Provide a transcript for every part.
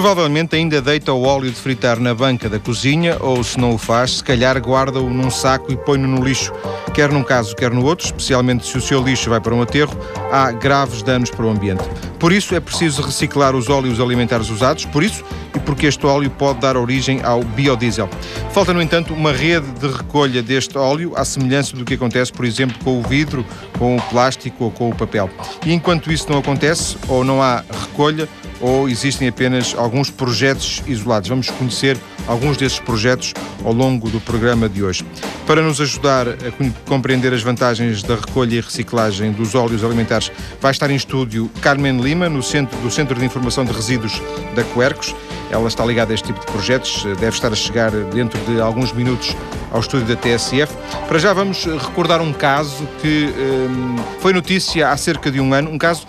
Provavelmente ainda deita o óleo de fritar na banca da cozinha ou, se não o faz, se calhar guarda-o num saco e põe-no no lixo. Quer num caso, quer no outro, especialmente se o seu lixo vai para um aterro, há graves danos para o ambiente. Por isso é preciso reciclar os óleos alimentares usados, por isso e porque este óleo pode dar origem ao biodiesel. Falta, no entanto, uma rede de recolha deste óleo, à semelhança do que acontece, por exemplo, com o vidro, com o plástico ou com o papel. E enquanto isso não acontece, ou não há recolha, ou existem apenas alguns projetos isolados. Vamos conhecer alguns desses projetos ao longo do programa de hoje. Para nos ajudar a compreender as vantagens da recolha e reciclagem dos óleos alimentares, vai estar em estúdio Carmen Lima, no centro, do Centro de Informação de Resíduos da Quercos. Ela está ligada a este tipo de projetos, deve estar a chegar dentro de alguns minutos ao estúdio da TSF. Para já vamos recordar um caso que hum, foi notícia há cerca de um ano, um caso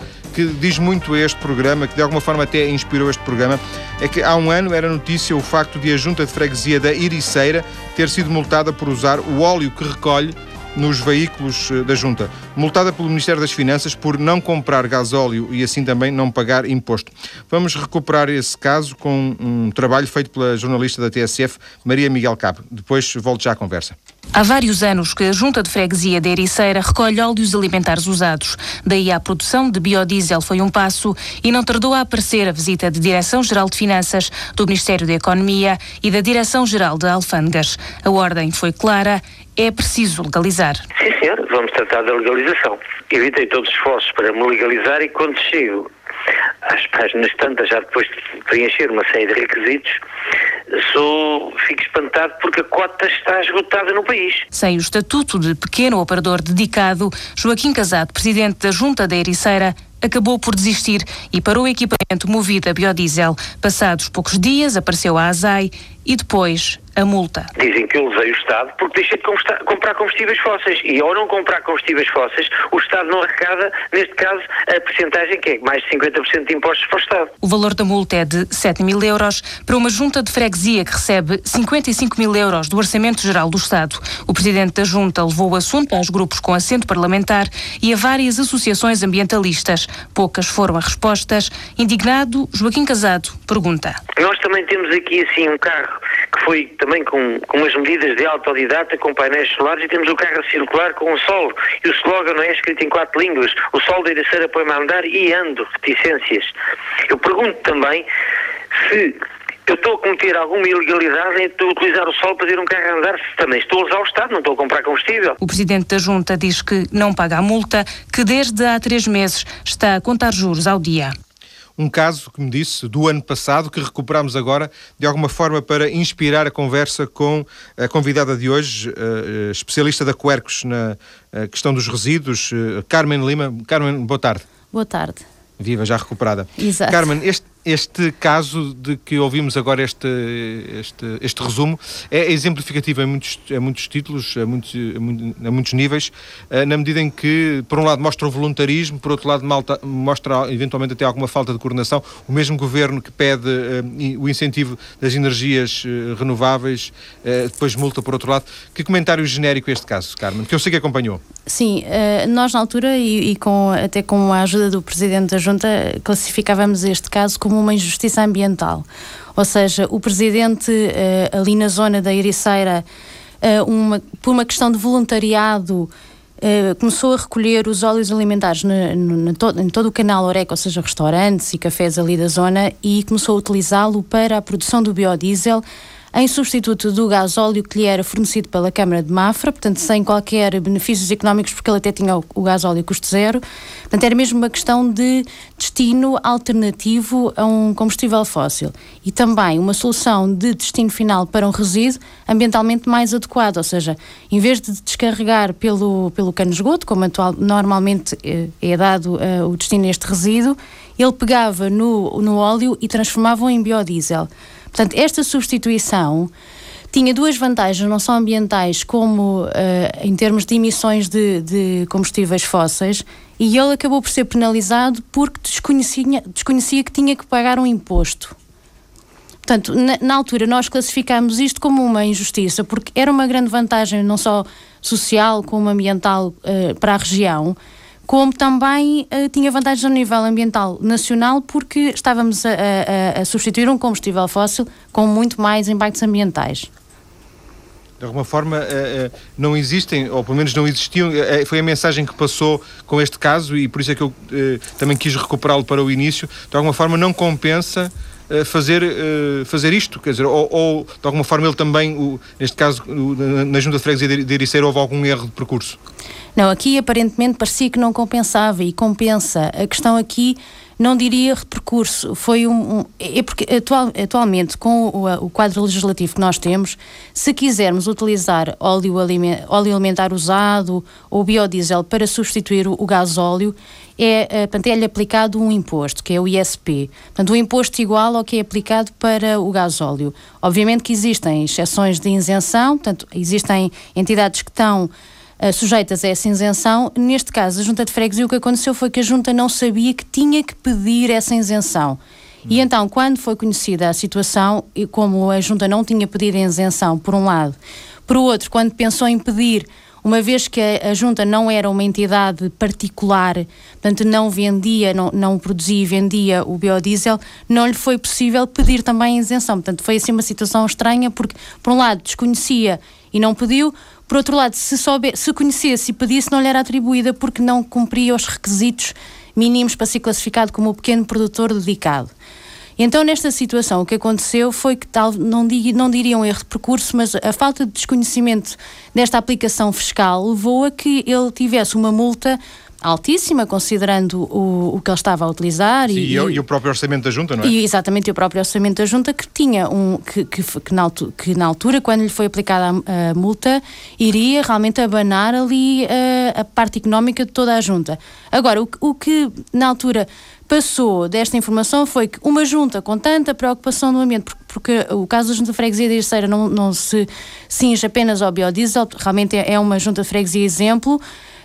que diz muito a este programa, que de alguma forma até inspirou este programa, é que há um ano era notícia o facto de a junta de freguesia da Iriceira ter sido multada por usar o óleo que recolhe nos veículos eh, da Junta, multada pelo Ministério das Finanças por não comprar gasóleo e assim também não pagar imposto. Vamos recuperar esse caso com um trabalho feito pela jornalista da TSF, Maria Miguel Cabo. Depois volto já à conversa. Há vários anos que a Junta de Freguesia da Ericeira recolhe óleos alimentares usados. Daí a produção de biodiesel foi um passo e não tardou a aparecer a visita da Direção-Geral de Finanças, do Ministério da Economia e da Direção-Geral de Alfândegas. A ordem foi clara é preciso legalizar. Sim, senhor, vamos tratar da legalização. Evitei todos os esforços para me legalizar e quando chego às páginas tantas, já depois de preencher uma série de requisitos, sou, fico espantado porque a cota está esgotada no país. Sem o estatuto de pequeno operador dedicado, Joaquim Casado, presidente da Junta da Ericeira, acabou por desistir e parou o equipamento movido a biodiesel. Passados poucos dias, apareceu a ASAI e depois a multa. Dizem que eu levei o Estado porque deixei de comprar combustíveis fósseis e ao não comprar combustíveis fósseis o Estado não arrecada, neste caso, a percentagem que é mais de 50% de impostos para o Estado. O valor da multa é de 7 mil euros para uma junta de freguesia que recebe 55 mil euros do Orçamento Geral do Estado. O Presidente da Junta levou o assunto aos grupos com assento parlamentar e a várias associações ambientalistas. Poucas foram as respostas. Indignado, Joaquim Casado pergunta. Nós também temos aqui assim um carro que foi também com, com umas medidas de autodidata, com painéis solares, e temos o carro circular com o sol. E o slogan é escrito em quatro línguas. O sol da Iraceira põe-me a andar e ando, reticências. Eu pergunto também se eu estou a cometer alguma ilegalidade em utilizar o sol para ter um carro a andar, se também estou a usar o Estado, não estou a comprar combustível. O Presidente da Junta diz que não paga a multa, que desde há três meses está a contar juros ao dia um caso, como disse, do ano passado, que recuperamos agora, de alguma forma, para inspirar a conversa com a convidada de hoje, uh, especialista da Quercos na uh, questão dos resíduos, uh, Carmen Lima. Carmen, boa tarde. Boa tarde. Viva, já recuperada. Exato. Carmen, este, este caso de que ouvimos agora este, este, este resumo é exemplificativo em muitos, em muitos títulos, a muitos, a muitos níveis, eh, na medida em que, por um lado, mostra o voluntarismo, por outro lado, mostra eventualmente até alguma falta de coordenação. O mesmo governo que pede uh, o incentivo das energias uh, renováveis, uh, depois multa por outro lado. Que comentário genérico este caso, Carmen, que eu sei que acompanhou? Sim, nós na altura, e, e com, até com a ajuda do Presidente da Junta, classificávamos este caso como como uma injustiça ambiental. Ou seja, o presidente uh, ali na zona da Ericeira, uh, uma, por uma questão de voluntariado, Uh, começou a recolher os óleos alimentares no, no, no em todo o canal Oreca, ou seja, restaurantes e cafés ali da zona, e começou a utilizá-lo para a produção do biodiesel em substituto do gás óleo que lhe era fornecido pela Câmara de Mafra, portanto, sem qualquer benefícios económicos, porque ele até tinha o, o gás óleo custo zero. Portanto, era mesmo uma questão de destino alternativo a um combustível fóssil. E também uma solução de destino final para um resíduo ambientalmente mais adequado, ou seja, em vez de descarregar pelo, pelo cano esgoto, como atual, normalmente é, é dado uh, o destino a este resíduo, ele pegava no, no óleo e transformava-o em biodiesel. Portanto, esta substituição tinha duas vantagens, não só ambientais, como uh, em termos de emissões de, de, combustíveis fósseis, e ele acabou por ser penalizado porque desconhecia, desconhecia que tinha que pagar um imposto. Portanto, na, na altura nós classificámos isto como uma injustiça, porque era uma grande vantagem, não só social como ambiental, uh, para a região como também uh, tinha vantagens a nível ambiental nacional, porque estávamos a, a, a substituir um combustível fóssil com muito mais impactos ambientais de alguma forma uh, uh, não existem, ou pelo menos não existiam, foi a mensagem que passou com este caso e por isso é que eu também quis recuperá-lo para o início, de alguma forma não compensa fazer, fazer isto, quer dizer, ou, ou, de alguma forma ele também, neste caso na Junta de Freguesia de Ericeira houve algum erro de percurso? Não, aqui aparentemente parecia que não compensava e compensa. A questão aqui não diria repercurso, foi um, um é porque atual, atualmente com o, o, quadro legislativo que nós temos, se quisermos utilizar óleo, aliment, óleo alimentar usado ou biodiesel para substituir o, o gás óleo, é, eh, portanto, é-lhe aplicado um imposto, que é o ISP. Portanto, um imposto igual ao que é aplicado para o gás óleo. Obviamente que existem exceções de isenção, portanto, existem entidades que estão uh, sujeitas a essa isenção. Neste caso, a Junta de Freguesia, o que aconteceu foi que a Junta não sabia que tinha que pedir essa isenção. E então, quando foi conhecida a situação, e como a Junta não tinha pedido a isenção, por um lado, por outro, quando pensou em pedir, uma vez que a, a Junta não era uma entidade particular, portanto não vendia, não, não produzia e vendia o biodiesel, não lhe foi possível pedir também a isenção. Portanto, foi assim uma situação estranha, porque, por um lado, desconhecia e não pediu, por outro lado, se, souber, se conhecesse e pedisse, não lhe era atribuída porque não cumpria os requisitos mínimos para ser classificado como o pequeno produtor dedicado. Então, nesta situação, o que aconteceu foi que tal, não, dig, não diria um erro de percurso, mas a falta de desconhecimento desta aplicação fiscal levou a que ele tivesse uma multa altíssima, considerando o, o que ele estava a utilizar. Sim, e, e, o próprio orçamento da Junta, não é? E, exatamente, e o próprio orçamento da Junta que tinha um. que, que, que, na, altura, que na altura, quando lhe foi aplicada a, a multa, iria realmente abanar ali a, a, parte económica de toda a Junta. Agora, o, o que na altura passou desta informação foi que uma junta com tanta preocupação no ambiente, porque, porque o caso da junta de freguesia de Terceira não, não se cinge apenas ao biodiesel, realmente é, é uma junta de freguesia exemplo,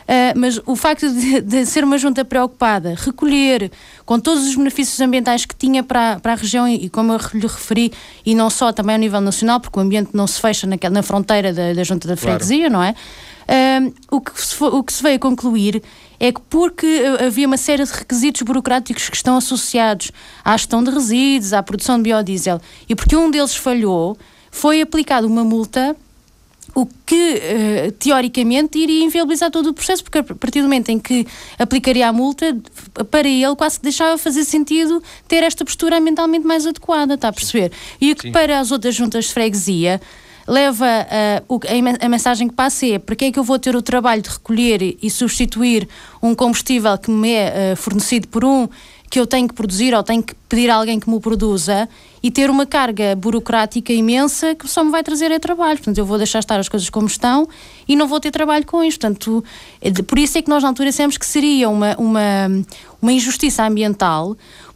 Uh, mas o facto de, de, ser uma junta preocupada, recolher com todos os benefícios ambientais que tinha para, para a região e, como eu lhe referi, e não só também a nível nacional, porque o ambiente não se fecha naquela, na fronteira da, da junta da freguesia, claro. não é? Uh, o, que se, o que se veio a concluir é que porque havia uma série de requisitos burocráticos que estão associados à gestão de resíduos, à produção de biodiesel, e porque um deles falhou, foi aplicada uma multa o que uh, teoricamente iria inviabilizar todo o processo, porque a partir do momento em que aplicaria a multa, para ele quase que deixava fazer sentido ter esta postura ambientalmente mais adequada, está a perceber? E o que para as outras juntas de freguesia leva uh, a, a, mensagem que passa é para que é que eu vou ter o trabalho de recolher e substituir um combustível que me é uh, fornecido por um que eu tenho que produzir ou tenho que pedir a alguém que me o produza e ter uma carga burocrática imensa que só me vai trazer é trabalho. Portanto, eu vou deixar estar as coisas como estão e não vou ter trabalho com isto. Portanto, é por isso é que nós na altura dissemos que seria uma, uma, uma injustiça ambiental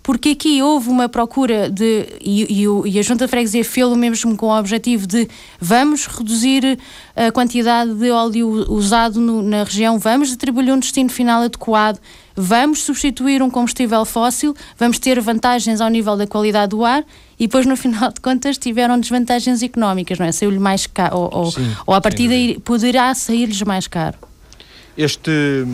porque aqui houve uma procura de, e, e, e a Junta de Freguesia fez o mesmo com o objetivo de vamos reduzir a quantidade de óleo usado no, na região, vamos atribuir um destino final adequado, vamos substituir um combustível fóssil, vamos ter vantagens ao nível da qualidade do ar e depois no final de contas tiveram desvantagens económicas, não é? Saiu-lhe mais caro, ou, ou, ou a partir daí poderá sair-lhes mais caro. Este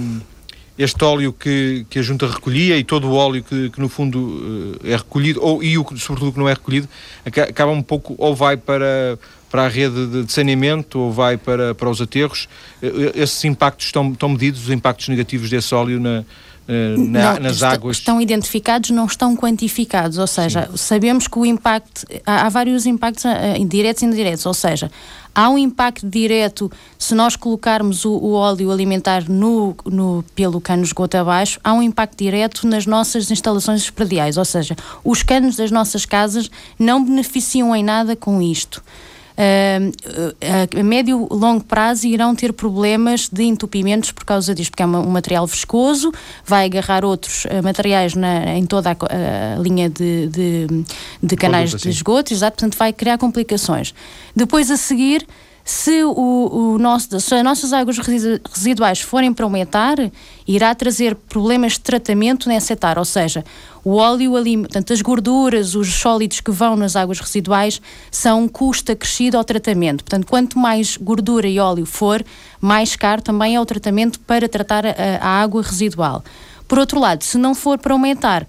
este óleo que, que a junta recolhia e todo o óleo que, que no fundo eh, é recolhido, ou, e o, sobretudo que não é recolhido, acaba um pouco, ou vai para, para a rede de, saneamento, ou vai para, para os aterros. Eh, eh, esses impactos estão, estão medidos, os impactos negativos desse óleo na, na, não, nas águas? Estão identificados, não estão quantificados, ou seja, Sim. sabemos que o impacto, há, há vários impactos uh, indiretos e indiretos, ou seja, há um impacto direto se nós colocarmos o, o óleo alimentar no, no, pelo cano esgoto abaixo, há um impacto direto nas nossas instalações prediais, ou seja, os canos das nossas casas não beneficiam em nada com isto a médio e longo prazo irão ter problemas de entupimentos por causa disto, porque é um material viscoso, vai agarrar outros uh, materiais na, em toda a, a linha de, de, de canais de esgoto, exato, portanto vai criar complicações. Depois a seguir Se, o, o nosso, se as nossas águas residuais forem para um etar, irá trazer problemas de tratamento nessa etar, ou seja, o óleo, portanto, as gorduras, os sólidos que vão nas águas residuais são um custo acrescido ao tratamento. Portanto, quanto mais gordura e óleo for, mais caro também é o tratamento para tratar a, a água residual. Por outro lado, se não for para aumentar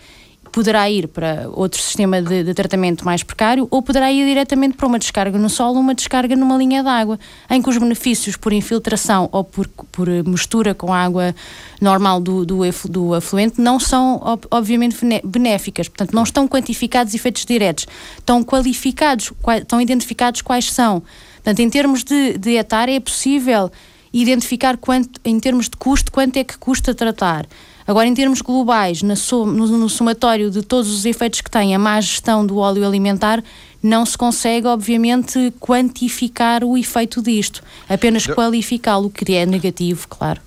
poderá ir para outro sistema de, de, tratamento mais precário ou poderá ir diretamente para uma descarga no solo uma descarga numa linha de água, em que os benefícios por infiltração ou por, por mistura com a água normal do, do, do afluente não são, obviamente, benéficas. Portanto, não estão quantificados efeitos diretos. Estão qualificados, estão identificados quais são. Portanto, em termos de, de etar, é possível identificar quanto, em termos de custo, quanto é que custa tratar. Agora, em termos globais, no, somatório de todos os efeitos que tem a má gestão do óleo alimentar, não se consegue, obviamente, quantificar o efeito disto, apenas qualificá-lo, que é negativo, claro.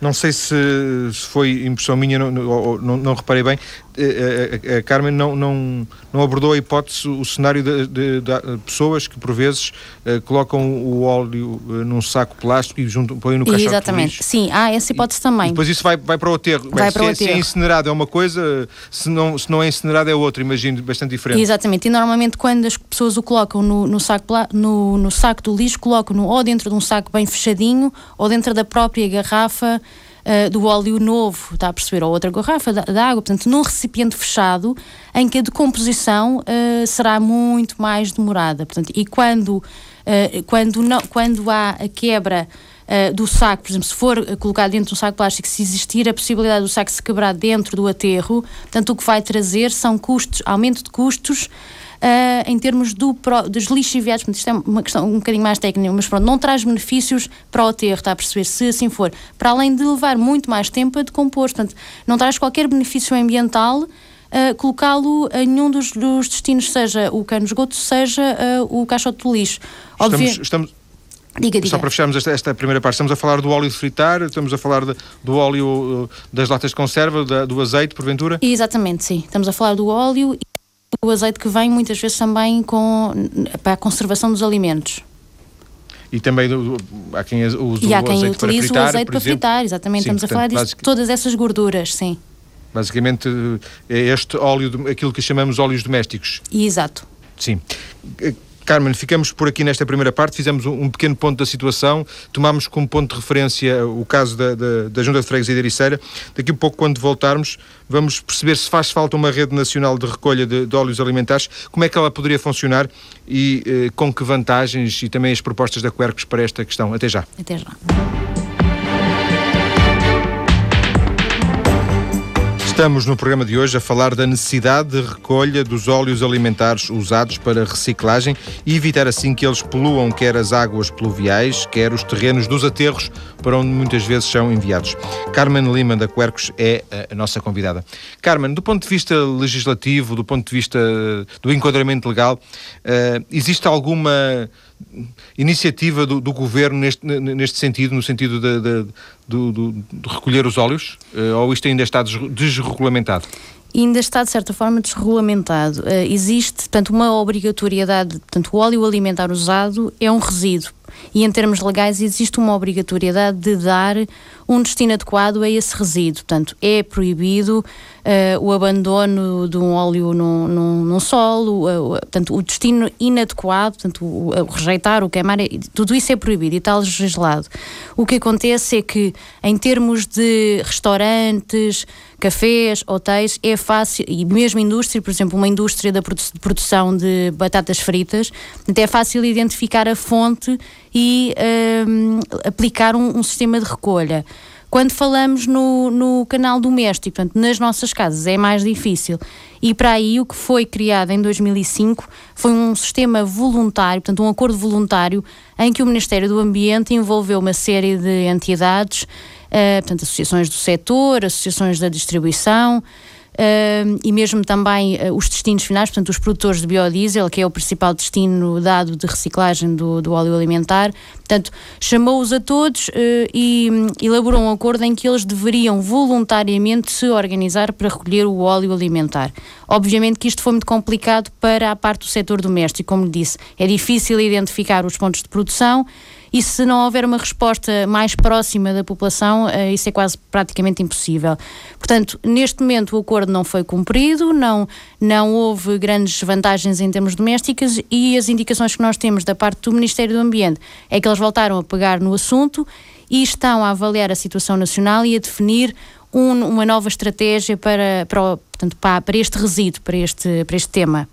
Não sei se, foi impressão minha, não, não, não, não reparei bem. Eh, eh, a, a, Carmen não, não, não abordou a hipótese, o cenário de, de, de pessoas que, por vezes, uh, colocam o óleo uh, num saco plástico e juntam, põem no caixote Exatamente, sim, há essa hipótese e, também. E depois isso vai, vai para o aterro. Vai Bem, para se, o é, aterro. se é incinerado é uma coisa, se não, se não é incinerado é outra, imagino, bastante diferente. Exatamente, e normalmente quando as pessoas o colocam no, no, saco, no, no saco do lixo, colocam-no ou dentro de um saco bem fechadinho ou dentro da própria garrafa uh, do óleo novo, está a perceber? Ou outra garrafa de, água, portanto, num recipiente fechado em que a decomposição uh, será muito mais demorada. Portanto, e quando, uh, quando, não, quando há a quebra Uh, do saco, por exemplo, se for colocado dentro de um saco plástico, se existir a possibilidade do saco se quebrar dentro do aterro, portanto, o que vai trazer são custos, aumento de custos uh, em termos do, dos lixiviados, isto é uma questão um bocadinho mais técnica, mas pronto, não traz benefícios para o aterro, está a perceber? Se assim for, para além de levar muito mais tempo a decompor, portanto, não traz qualquer benefício ambiental. Uh, colocá-lo em nenhum dos, dos, destinos, seja o cano de esgoto, seja uh, o caixote do lixo. Estamos, estamos... Diga, diga. Só para fecharmos esta, esta, primeira parte, estamos a falar do óleo de fritar, estamos a falar de, do óleo das latas de conserva, da, do azeite, porventura? Exatamente, sim. Estamos a falar do óleo o azeite que vem muitas vezes também com, para a conservação dos alimentos. E também do, há quem use e há quem utiliza para fritar, o azeite para fritar, exatamente. Sim, Estamos portanto, a falar disto, basic... todas essas gorduras, sim. Basicamente é este óleo, aquilo que chamamos óleos domésticos. Exato. Sim. Carmen, ficamos por aqui nesta primeira parte, fizemos um, pequeno ponto da situação, tomámos como ponto de referência o caso da, da, da Junta de Freguesia de Ericeira. Daqui a pouco, quando voltarmos, vamos perceber se faz falta uma rede nacional de recolha de, de óleos alimentares, como é que ela poderia funcionar e eh, com que vantagens e também as propostas da Quercus para esta questão. Até já. Até já. Estamos no programa de hoje a falar da necessidade de recolha dos óleos alimentares usados para reciclagem e evitar assim que eles poluam quer as águas pluviais, quer os terrenos dos aterros para onde muitas vezes são enviados. Carmen Lima da Quercos é a nossa convidada. Carmen, do ponto de vista legislativo, do ponto de vista do enquadramento legal, eh, existe alguma iniciativa do, do, governo neste, neste sentido, no sentido de, de, de, de recolher os óleos? Uh, ou isto ainda está desregulamentado? ainda está de certa forma desregulamentado. Uh, existe, portanto, uma obrigatoriedade, portanto, o óleo alimentar usado é um resíduo e em termos legais existe uma obrigatoriedade de dar um destino adequado a esse resíduo. Portanto, é proibido uh, o abandono de um óleo num, num, num solo, uh, portanto, o destino inadequado, portanto, o, o, rejeitar, o queimar, tudo isso é proibido e está legislado. O que acontece é que, em termos de restaurantes, cafés, hotéis, é fácil, e mesmo indústria, por exemplo, uma indústria da produção de batatas fritas, é fácil identificar a fonte e um, aplicar um, um, sistema de recolha. Quando falamos no, no canal doméstico, portanto, nas nossas casas, é mais difícil. E para aí o que foi criado em 2005 foi um sistema voluntário, portanto, um acordo voluntário, em que o Ministério do Ambiente envolveu uma série de entidades, uh, portanto, associações do setor, associações da distribuição, Uh, e mesmo também uh, os destinos finais, portanto, os produtores de biodiesel, que é o principal destino dado de reciclagem do, do óleo alimentar. Portanto, chamou-os a todos uh, e um, elaborou um acordo em que eles deveriam voluntariamente se organizar para recolher o óleo alimentar. Obviamente que isto foi muito complicado para a parte do setor doméstico, como disse. É difícil identificar os pontos de produção e se não houver uma resposta mais próxima da população, uh, isso é quase praticamente impossível. Portanto, neste momento o acordo não foi cumprido, não, não houve grandes vantagens em termos domésticos e as indicações que nós temos da parte do Ministério do Ambiente é que eles voltaram a pegar no assunto e estão a avaliar a situação nacional e a definir um, uma nova estratégia para, para, portanto, para, para este resíduo, para este, para este tema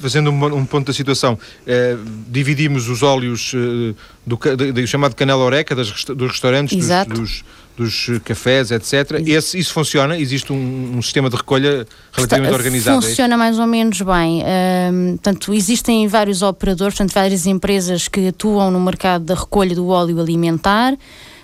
fazendo um, um, ponto da situação, eh, dividimos os óleos eh, do, do, do, chamado canela oreca das, dos restaurantes, dos, dos, dos, cafés, etc. Esse, isso funciona? Existe um, um sistema de recolha relativamente Está, organizado? É funciona é mais ou menos bem. Uh, portanto, existem vários operadores, portanto, várias empresas que atuam no mercado da recolha do óleo alimentar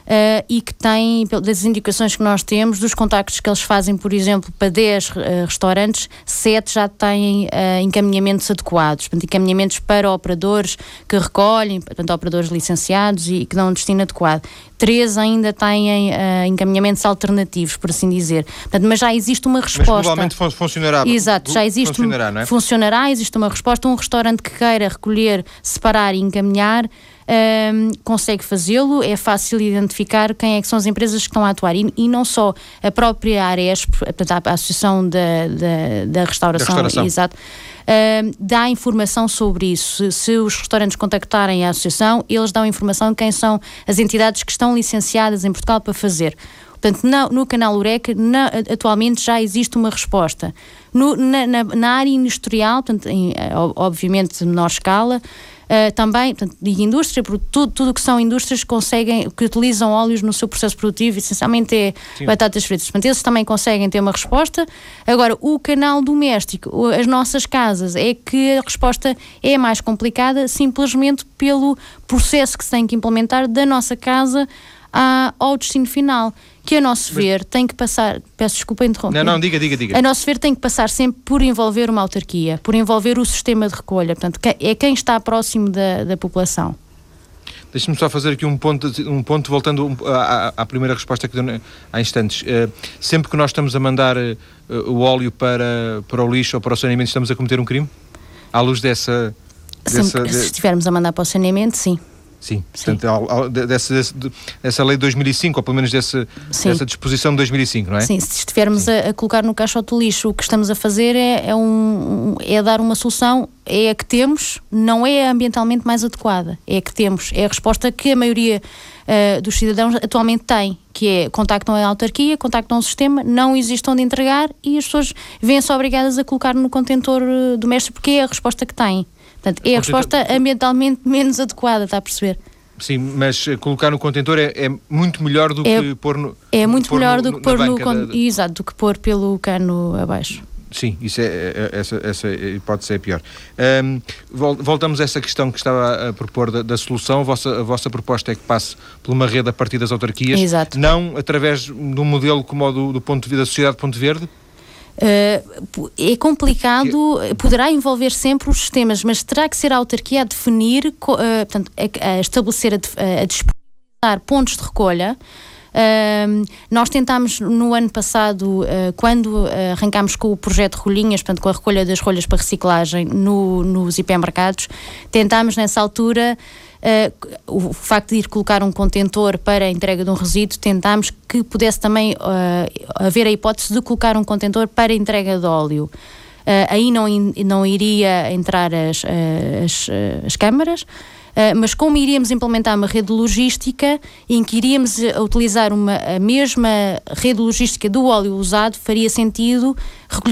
uh, e que têm, das indicações que nós temos, dos contactos que eles fazem, por exemplo, para 10 uh, eh, restaurantes, 7 já têm uh, encaminhamentos adequados, portanto, encaminhamentos para operadores que recolhem, portanto, operadores licenciados e que dão um destino adequado. Três ainda têm encaminhamentos alternativos, por assim dizer. Portanto, mas já existe uma resposta. Mas provavelmente funcionará. Exato, já existe. Funcionará, não é? Funcionará, existe uma resposta. Um restaurante que queira recolher, separar e encaminhar um, consegue fazê-lo, é fácil identificar quem é que são as empresas que estão a atuar e, e não só a própria Aresp, portanto, a Associação da, da, da Restauração, da restauração. exato, uh, dá informação sobre isso. Se, se, os restaurantes contactarem a Associação, eles dão informação de quem são as entidades que estão licenciadas em Portugal para fazer. Portanto, na, no canal Ureca, na, atualmente já existe uma resposta. No, na, na, na, área industrial, portanto, em, obviamente de menor escala, Uh, também, portanto, digo indústria, porque tudo, tudo que são indústrias conseguem, que utilizam óleos no seu processo produtivo, essencialmente é Sim. batatas fritas. Portanto, eles também conseguem ter uma resposta. Agora, o canal doméstico, as nossas casas, é que a resposta é mais complicada simplesmente pelo processo que se tem que implementar da nossa casa ao destino final que a nosso ver tem que passar, peço desculpa interromper. Não, não, diga, diga, diga. A nosso ver tem que passar sempre por envolver uma autarquia, por envolver o sistema de recolha, portanto, é quem está próximo da, da população. Deixe-me só fazer aqui um ponto, um ponto voltando à, à primeira resposta que deu há instantes. Uh, sempre que nós estamos a mandar uh, o óleo para, para o lixo ou para o saneamento, estamos a cometer um crime? À luz dessa. dessa se estivermos a mandar para o saneamento, sim. Sim, portanto, ao, dessa, dessa lei de 2005, ou pelo menos dessa, dessa disposição de 2005, não é? Sim, se estivermos a, a, colocar no caixote do lixo, o que estamos a fazer é, é, um, é dar uma solução, é a que temos, não é a ambientalmente mais adequada, é a que temos, é a resposta que a maioria uh, dos cidadãos atualmente tem, que é contactam a autarquia, contactam o sistema, não existe onde entregar e as pessoas vêm-se obrigadas a colocar no contentor uh, doméstico porque é a resposta que têm. Portanto, é a resposta ambientalmente menos adequada, está a perceber? Sim, mas eh, colocar no contentor é, é muito melhor do é, que pôr no. É muito melhor no, do que pôr no. Con... Da... Exato, do que pôr pelo cano abaixo. Sim, isso é, é, é essa, essa hipótese é pior. Um, voltamos a essa questão que estava a propor da, da, solução. A vossa, a vossa proposta é que passe por uma rede a partir das autarquias, Exato. não através de um modelo como o do, do ponto de da Sociedade Ponto Verde? Uh, é complicado, poderá envolver sempre os sistemas, mas terá que ser a autarquia a definir, uh, portanto, a, a estabelecer, a, a disponibilizar pontos de recolha. Uh, nós tentámos no ano passado, uh, quando arrancámos com o projeto Rolinhas, portanto, com a recolha das rolhas para reciclagem no, nos hipermercados, tentámos nessa altura uh, o facto de ir colocar um contentor para a entrega de um resíduo, tentámos que pudesse também uh, haver a hipótese de colocar um contentor para a entrega de óleo. Uh, aí não, não iria entrar as, as, as câmaras, mas como iríamos implementar uma rede logística em que iríamos ah, utilizar uma, a mesma rede logística do óleo usado, faria sentido,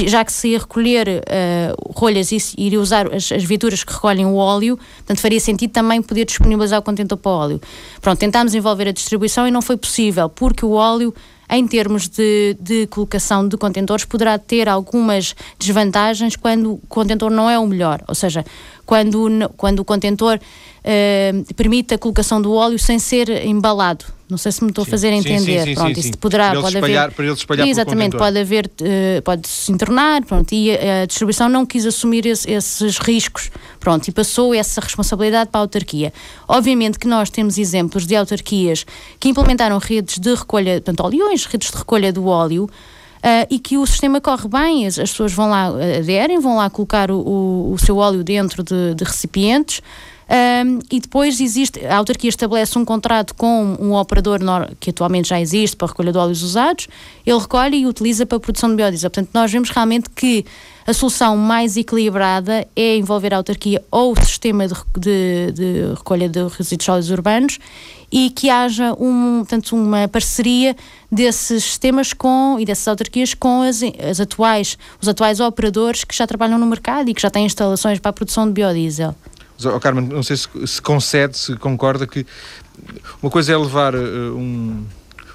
já que se ia recolher uh, rolhas e iria usar as, as viaturas que recolhem o óleo, portanto faria sentido também poder disponibilizar o contentor para o óleo. Pronto, tentámos envolver a distribuição e não foi possível, porque o óleo em termos de, de, colocação de contentores, poderá ter algumas desvantagens quando o contentor não é o melhor. Ou seja, quando, quando o contentor uh, permite a colocação do óleo sem ser embalado. Não sei se me estou a fazer entender. Sim, sim, pronto, isso poderá, para pode espalhar, haver. Para espalhar Exatamente, pode haver, uh, pode se entornar, pronto, e a, a distribuição não quis assumir esse, esses riscos, pronto, e passou essa responsabilidade para a autarquia. Obviamente que nós temos exemplos de autarquias que implementaram redes de recolha, portanto, oleões, redes de recolha do óleo. Uh, e que o sistema corre bem, as, as, pessoas vão lá, aderem, vão lá colocar o, o, o seu óleo dentro de, de recipientes, um, e depois existe, a autarquia estabelece um contrato com um operador que atualmente já existe para a recolha de óleos usados, ele recolhe e utiliza para a produção de biodiesel. Portanto, nós vemos realmente que a solução mais equilibrada é envolver a autarquia ou o sistema de, de, de recolha de resíduos sólidos urbanos e que haja um, portanto, uma parceria desses sistemas com, e dessas autarquias com as, as atuais, os atuais operadores que já trabalham no mercado e que já têm instalações para a produção de biodiesel. Oh, Carmen, não sei se, se concede, se concorda que uma coisa é levar uh, um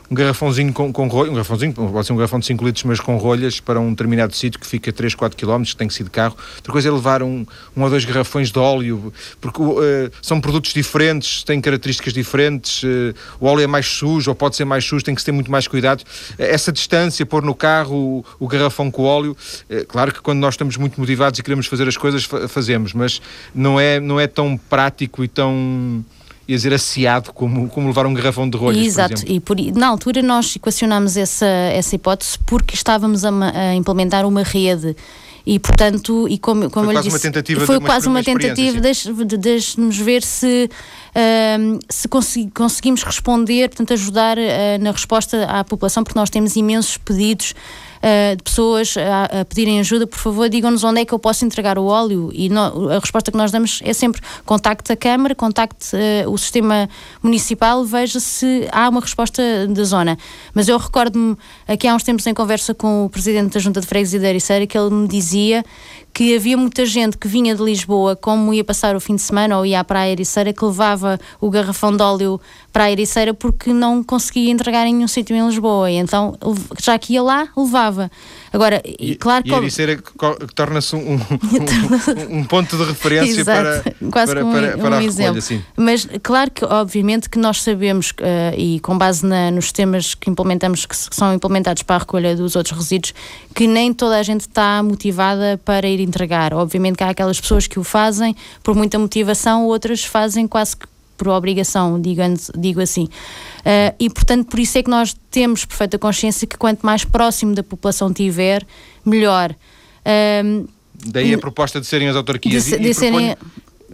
um garrafãozinho com, com rolhas, um garrafãozinho, pode ser um garrafão de 5 litros, mas com rolhas para um determinado sítio que fica 3, 4 km, que tem que ser de carro. Outra coisa é levar um, um ou dois garrafões de óleo, porque uh, são produtos diferentes, têm características diferentes, uh, o óleo é mais sujo ou pode ser mais sujo, tem que ter muito mais cuidado. Essa distância, pôr no carro o, o garrafão com óleo, uh, claro que quando nós estamos muito motivados e queremos fazer as coisas, fa fazemos, mas não é, não é tão prático e tão ia dizer, asseado como, como levar um garrafão de rolhas, Exato, por e por, na altura nós equacionámos essa, essa hipótese porque estávamos a, a implementar uma rede. E portanto e como, como foi eu quase disse, uma tentativa foi de quase uma tentativa de deixe-nos ver se uh, se consegui, conseguimos responder portanto ajudar uh, na resposta à população porque nós temos imensos pedidos uh, de pessoas a, a, pedirem ajuda, por favor, digam-nos onde é que eu posso entregar o óleo. E no, a resposta que nós damos é sempre contacte a Câmara, contacte uh, o sistema municipal, veja se há uma resposta da zona. Mas eu recordo-me, aqui há uns tempos em conversa com o presidente da Junta de Freguesia da Ericeira, que ele me dizia que havia muita gente que vinha de Lisboa, como ia passar o fim de semana ou ia para a Ericeira, que levava o garrafão de óleo para a Ericeira porque não conseguia entregar em nenhum sítio em Lisboa. E então, já que ia lá, levava. Agora, e, claro que. E a Ericeira torna-se um, um, um, ponto de referência para, Quase para, um, para, para a recolha, sim. Mas, claro que, obviamente, que nós sabemos, uh, e com base na, nos sistemas que implementamos, que são implementados para a recolha dos outros resíduos, que nem toda a gente está motivada para ir entregar. Obviamente que há aquelas pessoas que o fazem por muita motivação, outras fazem quase que por obrigação, digo, digo assim. Uh, e, portanto, por isso é que nós temos perfeita consciência que quanto mais próximo da população tiver, melhor. Uh, Daí a proposta de serem as autarquias. De, de serem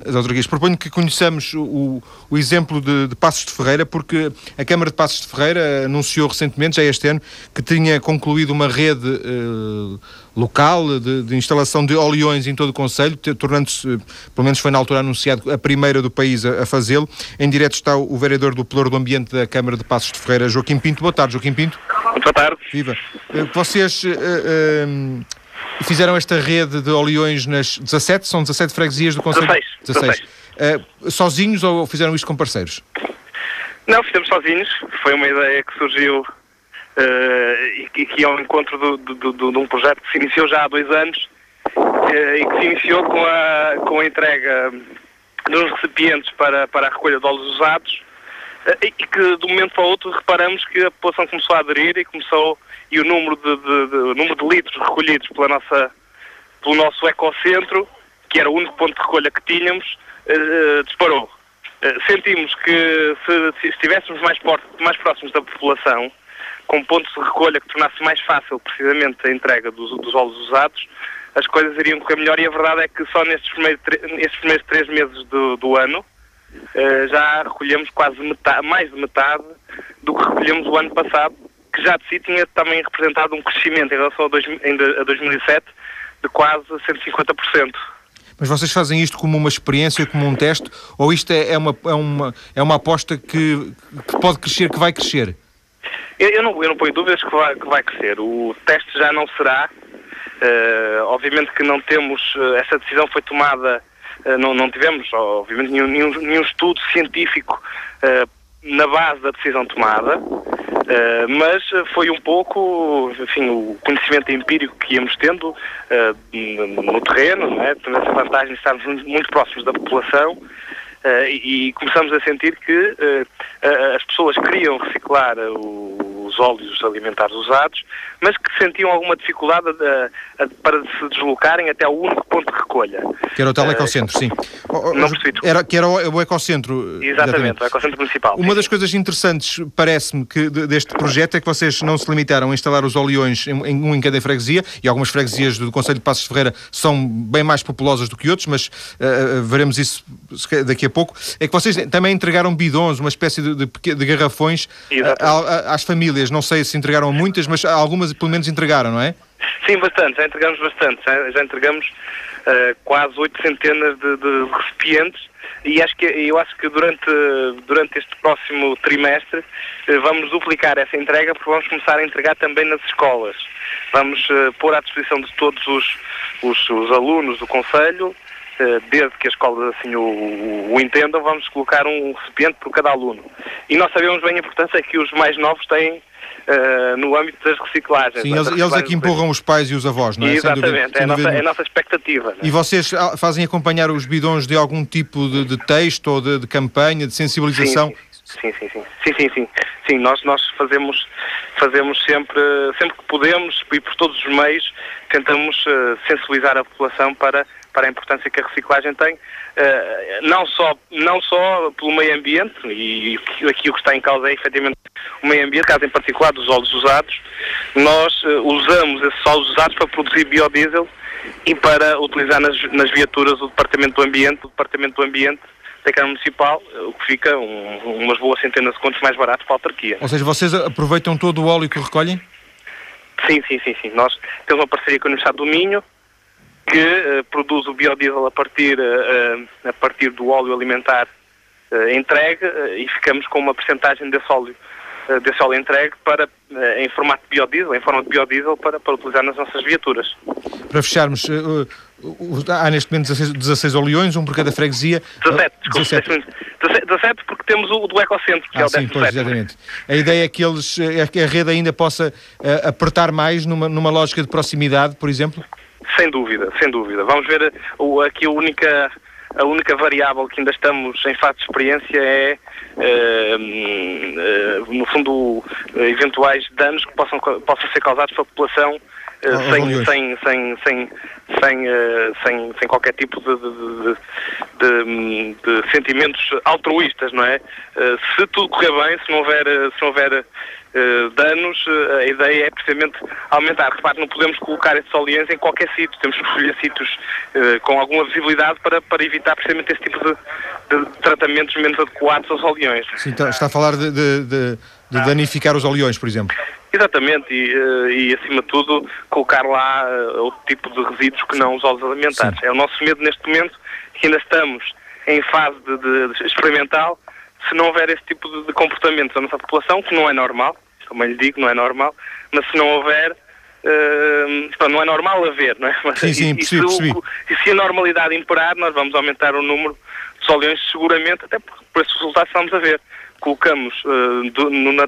as autarquias. Proponho que conheçamos o, o exemplo de, de, Passos de Ferreira, porque a Câmara de Passos de Ferreira anunciou recentemente, já este ano, que tinha concluído uma rede uh, local de, de, instalação de oleões em todo o Conselho, tornando-se, pelo menos foi na altura anunciado, a primeira do país a, a fazê-lo. Em direto está o, o vereador do Pelouro do Ambiente da Câmara de Passos de Ferreira, Joaquim Pinto. Boa tarde, Joaquim Pinto. Boa tarde. Viva. Uh, vocês... fizeram esta rede de oleões nas 17, são 17 freguesias do Conselho? 16. 16. 16. Uh, sozinhos ou fizeram isto com parceiros? Não, fizemos sozinhos. Foi uma ideia que surgiu uh, e que é um encontro do, do, do, de um projeto que se iniciou já há dois anos uh, e que se iniciou com a, com a entrega dos recipientes para, para a recolha de óleos usados uh, e que de um momento para outro reparamos que a população começou a aderir e começou e o número de, de, de, o número de litros recolhidos pela nossa, pelo nosso ecocentro, que era o único ponto de recolha que tínhamos, uh, disparou. Uh, sentimos que se, se estivéssemos mais, mais próximos da população, com pontos de recolha que tornasse mais fácil precisamente a entrega dos, dos usados, as coisas iriam correr melhor e a verdade é que só nestes primeiros, nestes primeiros três meses do, do ano uh, já recolhemos quase metade, mais de metade do que recolhemos o ano passado que já de si tinha também representado um crescimento em relação a, dois, a 2007 de quase 150%. Mas vocês fazem isto como uma experiência, como um teste, ou isto é, é uma, é, uma, é uma aposta que, que pode crescer, que vai crescer? Eu, eu, não, eu não ponho dúvidas que vai, que vai crescer. O teste já não será. Uh, obviamente que não temos. Uh, essa decisão foi tomada. Uh, não, não tivemos, obviamente, nenhum, nenhum, nenhum estudo científico na base da decisão tomada. Uh, mas foi um pouco, enfim, o conhecimento empírico que íamos tendo uh, no terreno, não é? Tendo essa vantagem de estarmos muito próximos da população. Uh, e, e, começamos a sentir que as pessoas queriam reciclar os óleos alimentares usados, mas que sentiam alguma dificuldade para se deslocarem até o único ponto de recolha. Que era o tal ecocentro, sim. Não percebi. Era, que era o, o ecocentro. Exatamente, exatamente, o ecocentro municipal. Uma das coisas interessantes, parece-me, que deste projeto é que vocês não se limitaram a instalar os oleões em, em um em cada freguesia, e algumas freguesias do Conselho de Passos de Ferreira são bem mais populosas do que outros, mas veremos isso daqui a pouco, é que vocês também entregaram bidons, uma espécie de, de, de garrafões a, a, às famílias. Não sei se entregaram muitas, mas algumas pelo menos entregaram, não é? Sim, bastante, já entregamos bastante. Já, já entregamos uh, quase oito centenas de, de, recipientes e acho que, eu acho que durante, durante este próximo trimestre uh, vamos duplicar essa entrega porque vamos começar a entregar também nas escolas. Vamos uh, pôr à disposição de todos os, os, os alunos do Conselho desde que as escolas assim o, o, entendam, vamos colocar um recipiente por cada aluno. E nós sabemos bem a importância que os mais novos têm uh, no âmbito das reciclagens. Sim, eles, eles é que empurram os pais e os avós, não é? Exatamente, é, a nossa, é a nossa expectativa. É? E vocês ah, fazem acompanhar os bidões de algum tipo de, de texto ou de, de, campanha, de sensibilização? Sim, sim, sim. Sim, sim, sim. Sim, nós, nós fazemos, fazemos sempre, sempre que podemos e por todos os meios, tentamos uh, sensibilizar a população para para a importância que a reciclagem tem, eh, não, só, não só pelo meio ambiente, e aqui o que está em causa é efetivamente o meio ambiente, caso em particular dos óleos usados, nós eh, usamos esses óleos usados para produzir biodiesel e para utilizar nas, nas viaturas o Departamento do Ambiente, o Departamento do Ambiente da Câmara Municipal, o que fica um, umas boas centenas de contos mais baratos para a autarquia. Ou seja, vocês aproveitam todo o óleo que recolhem? Sim, sim, sim, sim. Nós temos uma parceria com a Universidade do Minho, que uh, produz o biodiesel a partir, uh, a partir do óleo alimentar uh, entregue e ficamos com uma percentagem desse óleo, desse óleo entregue para, em formato de biodiesel, em forma de biodiesel para, para utilizar nas nossas viaturas. Para fecharmos, há neste momento 16, 16 oleões, um por cada freguesia. 17, desculpe, 17. 17 porque temos o do Ecocentro, que ah, é o sim, pois, exatamente. A ideia é que, eles, é que a rede ainda possa apertar mais numa, numa lógica de proximidade, por exemplo? Sem dúvida, sem dúvida. Vamos ver o, aqui a única, a única variável que ainda estamos em fase de experiência é, uh, uh, no fundo, eventuais danos que possam, possam ser causados pela população uh, sem, sem, sem, sem, sem, sem, sem qualquer tipo de, de, de, de, sentimentos altruístas, não é? se tudo correr bem, se não houver, se não houver danos, eh, a ideia é precisamente aumentar. Repare, não podemos colocar esses oleões em qualquer sítio, temos que escolher sítios uh, com alguma visibilidade para, para evitar precisamente esse tipo de, de tratamentos menos adequados aos oleões. Sim, está, está a falar de, de, de, de danificar os oleões, por exemplo. Exatamente, e, e, acima de tudo colocar lá outro tipo de resíduos que não os óleos alimentares. Sim. É o nosso medo neste momento, que ainda estamos em fase de, de, experimental, se não houver esse tipo de, de comportamento da nossa população, que não é normal, como eu lhe digo, não é normal, mas se não houver, uh, não é normal haver, não é? Mas, sim, sim, e, percebi, se, e se a normalidade imperar, nós vamos aumentar o número de soleões seguramente, até por, por esses resultados que estamos a ver. Colocamos uh, do, no, na,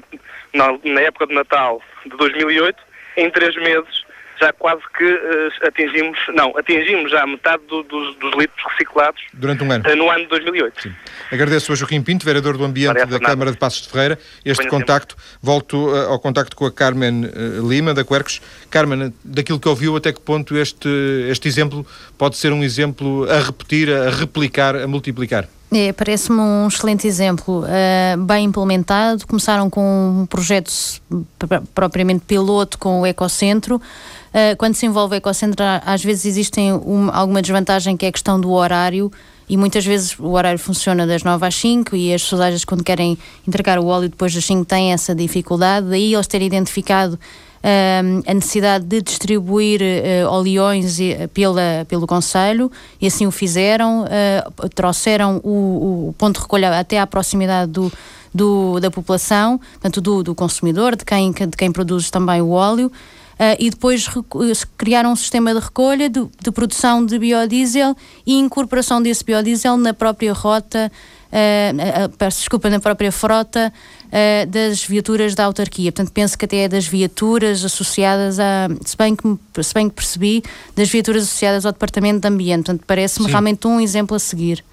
na época de Natal de 2008, em três meses, já quase que uh, atingimos, não, atingimos já metade do, dos, dos, litros reciclados durante um ano. Uh, no ano de 2008. Sim. Agradeço a Joaquim Pinto, vereador do Ambiente Maria da Fernanda. Câmara de Passos de Ferreira, este Bem contacto. Volto uh, ao contacto com a Carmen Lima, da Quercos. Carmen, daquilo que ouviu, até que ponto este, este exemplo pode ser um exemplo a repetir, a replicar, a multiplicar? É, Parece-me um excelente exemplo, uh, bem implementado. Começaram com um projeto propriamente piloto com o Ecocentro. Uh, quando se envolve o Ecocentro, às vezes existe um, alguma desvantagem que é a questão do horário e muitas vezes o horário funciona das 9 às 5 e as pessoas quando querem entregar o óleo depois das 5 têm essa dificuldade. Daí eles terem identificado a necessidade de distribuir uh, oleões pela, pelo Conselho e assim o fizeram, uh, trouxeram o, o, ponto de recolha até à proximidade do, do, da população, portanto do, do consumidor, de quem, de quem produz também o óleo. Uh, e depois criaram um sistema de recolha, de, de, produção de biodiesel e incorporação desse biodiesel na própria rota, uh, uh, peço desculpa, na própria frota das viaturas da autarquia. Portanto, penso que até é das viaturas associadas a, se bem que, se bem que percebi, das viaturas associadas ao Departamento de Ambiente. Portanto, parece-me realmente um exemplo a seguir.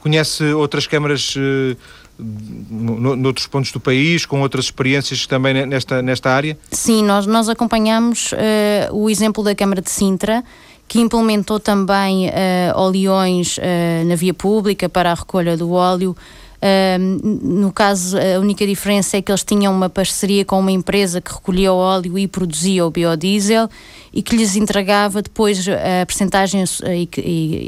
Conhece outras câmaras uh, noutros pontos do país, com outras experiências também nesta, nesta área? Sim, nós, nós acompanhamos uh, o exemplo da Câmara de Sintra, que implementou também uh, oleões uh, na via pública para a recolha do óleo. Uh, no caso, a única diferença é que eles tinham uma parceria com uma empresa que recolhia o óleo e produzia o biodiesel e que lhes entregava depois a percentagem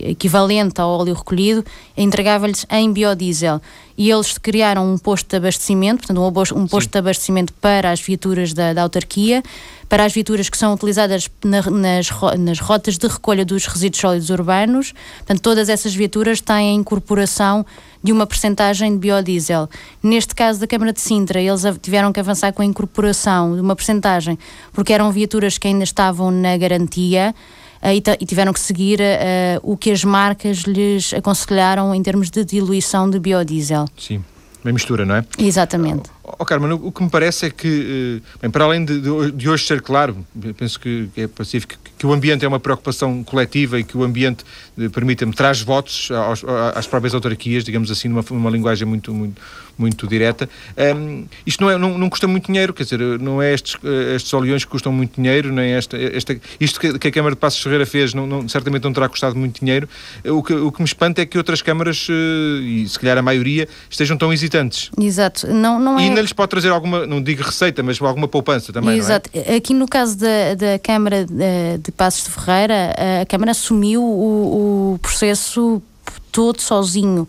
equivalente ao óleo recolhido, entregava-lhes em biodiesel. E eles criaram um posto de abastecimento, portanto, um posto Sim. de abastecimento para as viaturas da, da autarquia, para as viaturas que são utilizadas na, nas, nas rotas de recolha dos resíduos sólidos urbanos. Portanto, todas essas viaturas têm a incorporação de uma percentagem de biodiesel. Neste caso da Câmara de Sintra, eles tiveram que avançar com a incorporação de uma percentagem, porque eram viaturas que ainda estavam na garantia e, e, tiveram que seguir uh, o que as marcas lhes aconselharam em termos de diluição de biodiesel. Sim, uma mistura, não é? Exatamente. Oh, Carmen, o que me parece é que, eh, bem, para além de, de, hoje ser claro, penso que é pacífico, que o ambiente é uma preocupação coletiva e que o ambiente, eh, permita-me, traz votos aos, às próprias autarquias, digamos assim, numa, numa linguagem muito, muito, muito direta. Um, isto não, é, não, não, custa muito dinheiro, quer dizer, não é estes, eh, estes oleões que custam muito dinheiro, nem esta, esta, isto que, que a Câmara de Passos Ferreira fez não, não, certamente não terá custado muito dinheiro. O que, o que me espanta é que outras câmaras, e se calhar a maioria, estejam tão hesitantes. Exato. Não, não é lhes pode trazer alguma, não digo receita, mas alguma poupança também, Exato. É? Aqui no caso da, da Câmara de, de Passos de Ferreira, a Câmara assumiu o, o processo todo sozinho.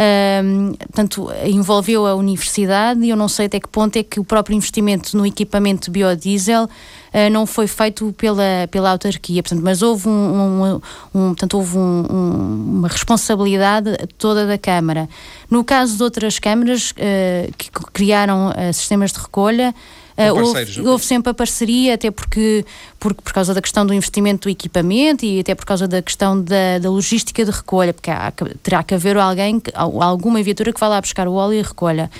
Um, portanto, envolveu a universidade e eu não sei até que ponto é que o próprio investimento no equipamento de biodiesel uh, não foi feito pela, pela autarquia, portanto, mas houve, um, um, um portanto, houve uma responsabilidade toda da Câmara. No caso de outras câmaras uh, que criaram uh, sistemas de recolha, Uh, houve, houve, sempre a parceria, até porque, porque por causa da questão do investimento do equipamento e até por causa da questão da, da logística de recolha, porque há, terá que haver alguém, alguma viatura que vá lá buscar o óleo e recolha.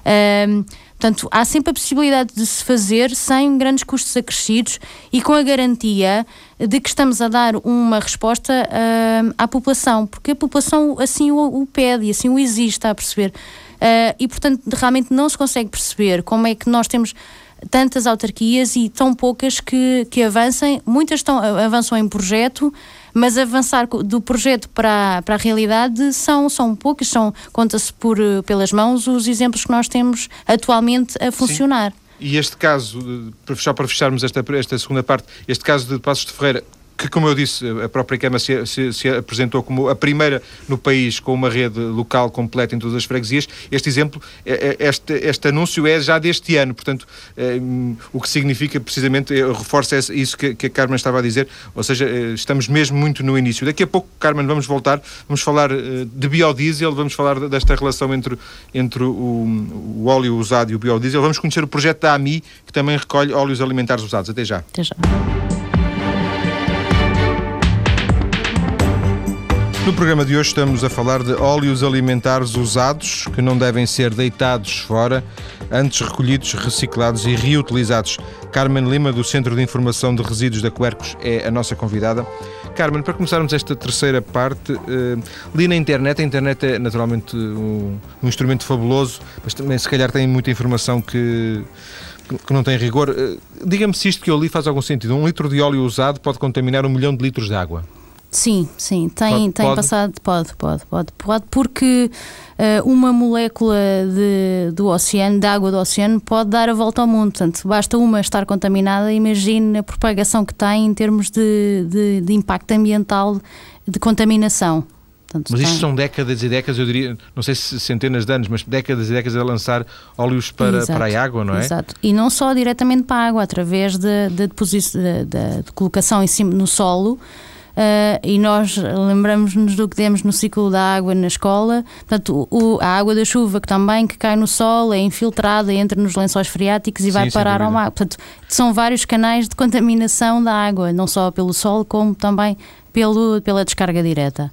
Uh, portanto, há sempre a possibilidade de se fazer sem grandes custos acrescidos e com a garantia de que estamos a dar uma resposta uh, à população, porque a população assim o, o pede e assim o exige, está a perceber. Uh, e, portanto, realmente não se consegue perceber como é que nós temos tantas autarquias e tão poucas que, que avancem. Muitas estão, avançam em projeto, mas avançar do projeto para, para a realidade são, são poucas, são, conta-se por, pelas mãos os exemplos que nós temos atualmente a funcionar. Sim. E este caso, só para fecharmos esta, esta segunda parte, este caso de Passos de Ferreira que, como eu disse, a própria Câmara se, se, se, apresentou como a primeira no país com uma rede local completa em todas as freguesias. Este exemplo, é, é, este, este anúncio é já deste ano, portanto, é, o que significa precisamente, reforça isso que, que, a Carmen estava a dizer, ou seja, estamos mesmo muito no início. Daqui a pouco, Carmen, vamos voltar, vamos falar é, de biodiesel, vamos falar desta relação entre, entre o, o óleo usado e o biodiesel, vamos conhecer o projeto da AMI, que também recolhe óleos alimentares usados. Até já. Até já. No programa de hoje estamos a falar de óleos alimentares usados que não devem ser deitados fora, antes recolhidos, reciclados e reutilizados. Carmen Lima, do Centro de Informação de Resíduos da Quercos, é a nossa convidada. Carmen, para começarmos esta terceira parte, eh, li na internet, a internet é naturalmente um, um instrumento fabuloso, mas também se calhar tem muita informação que que não tem rigor. Eh, diga-me se isto que eu li faz algum sentido. Um litro de óleo usado pode contaminar um milhão de litros de água. Sim, sim, tem, pode, tem pode? passado, pode, pode, pode, pode, porque uh, uma molécula de, do oceano, de água do oceano, pode dar a volta ao mundo. Portanto, basta uma estar contaminada, imagine a propagação que tem em termos de, de, de impacto ambiental de contaminação. Portanto, mas isto tem... são décadas e décadas, eu diria, não sei se centenas de anos, mas décadas e décadas a lançar óleos para, para a água, não é? Exato. E não só diretamente para a água, através da de, de, de, de, colocação em cima no solo uh, e nós lembramos-nos do que demos no ciclo da água na escola. Portanto, o, a água da chuva que também que cai no sol é infiltrada, entra nos lençóis freáticos e Sim, vai parar ao mar. Portanto, são vários canais de contaminação da água, não só pelo sol, como também pelo, pela descarga direta.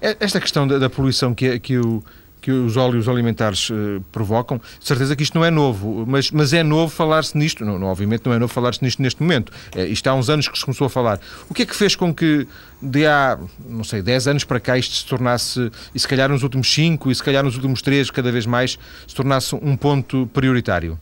Esta questão da, da poluição que, que o que os óleos alimentares uh, provocam. Certeza que isto não é novo, mas, mas é novo falar-se nisto. Não, não, obviamente não é novo falar-se nisto neste momento. É, isto há uns anos que se começou a falar. O que é que fez com que de há, não sei, 10 anos para cá isto se tornasse, e se calhar nos últimos 5, e se calhar nos últimos 3, cada vez mais, se tornasse um ponto prioritário?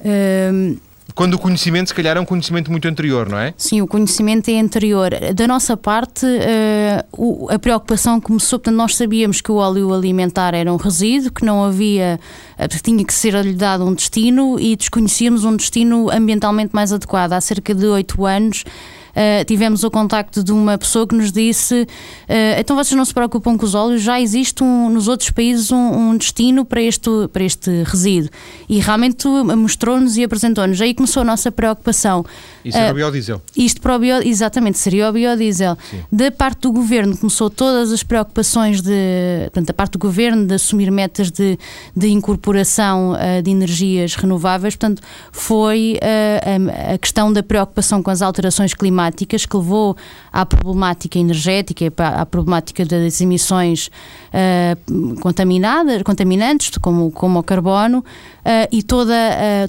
Um quando o conhecimento, se calhar, é um conhecimento muito anterior, não é? Sim, o conhecimento é anterior. Da nossa parte, uh, a preocupação começou, portanto, nós sabíamos que o óleo alimentar era um resíduo, que não havia, uh, tinha que ser-lhe dado um destino e desconhecíamos um destino ambientalmente mais adequado. Há cerca de oito anos uh, tivemos o contacto de uma pessoa que nos disse: uh, então vocês não se preocupam com os óleos, já existe um, nos outros países um, um, destino para este, para este resíduo. E realmente mostrou-nos e apresentou-nos. Aí começou a nossa preocupação. Isso era o biodiesel. Isto para o bio, exatamente, seria o biodiesel. Sim. Da parte do governo começou todas as preocupações de, portanto, da parte do governo de assumir metas de, de incorporação uh, de energias renováveis, portanto, foi uh, a, a, questão da preocupação com as alterações climáticas que levou à problemática energética, à problemática das emissões uh, contaminadas, contaminantes, como, como o carbono, e toda,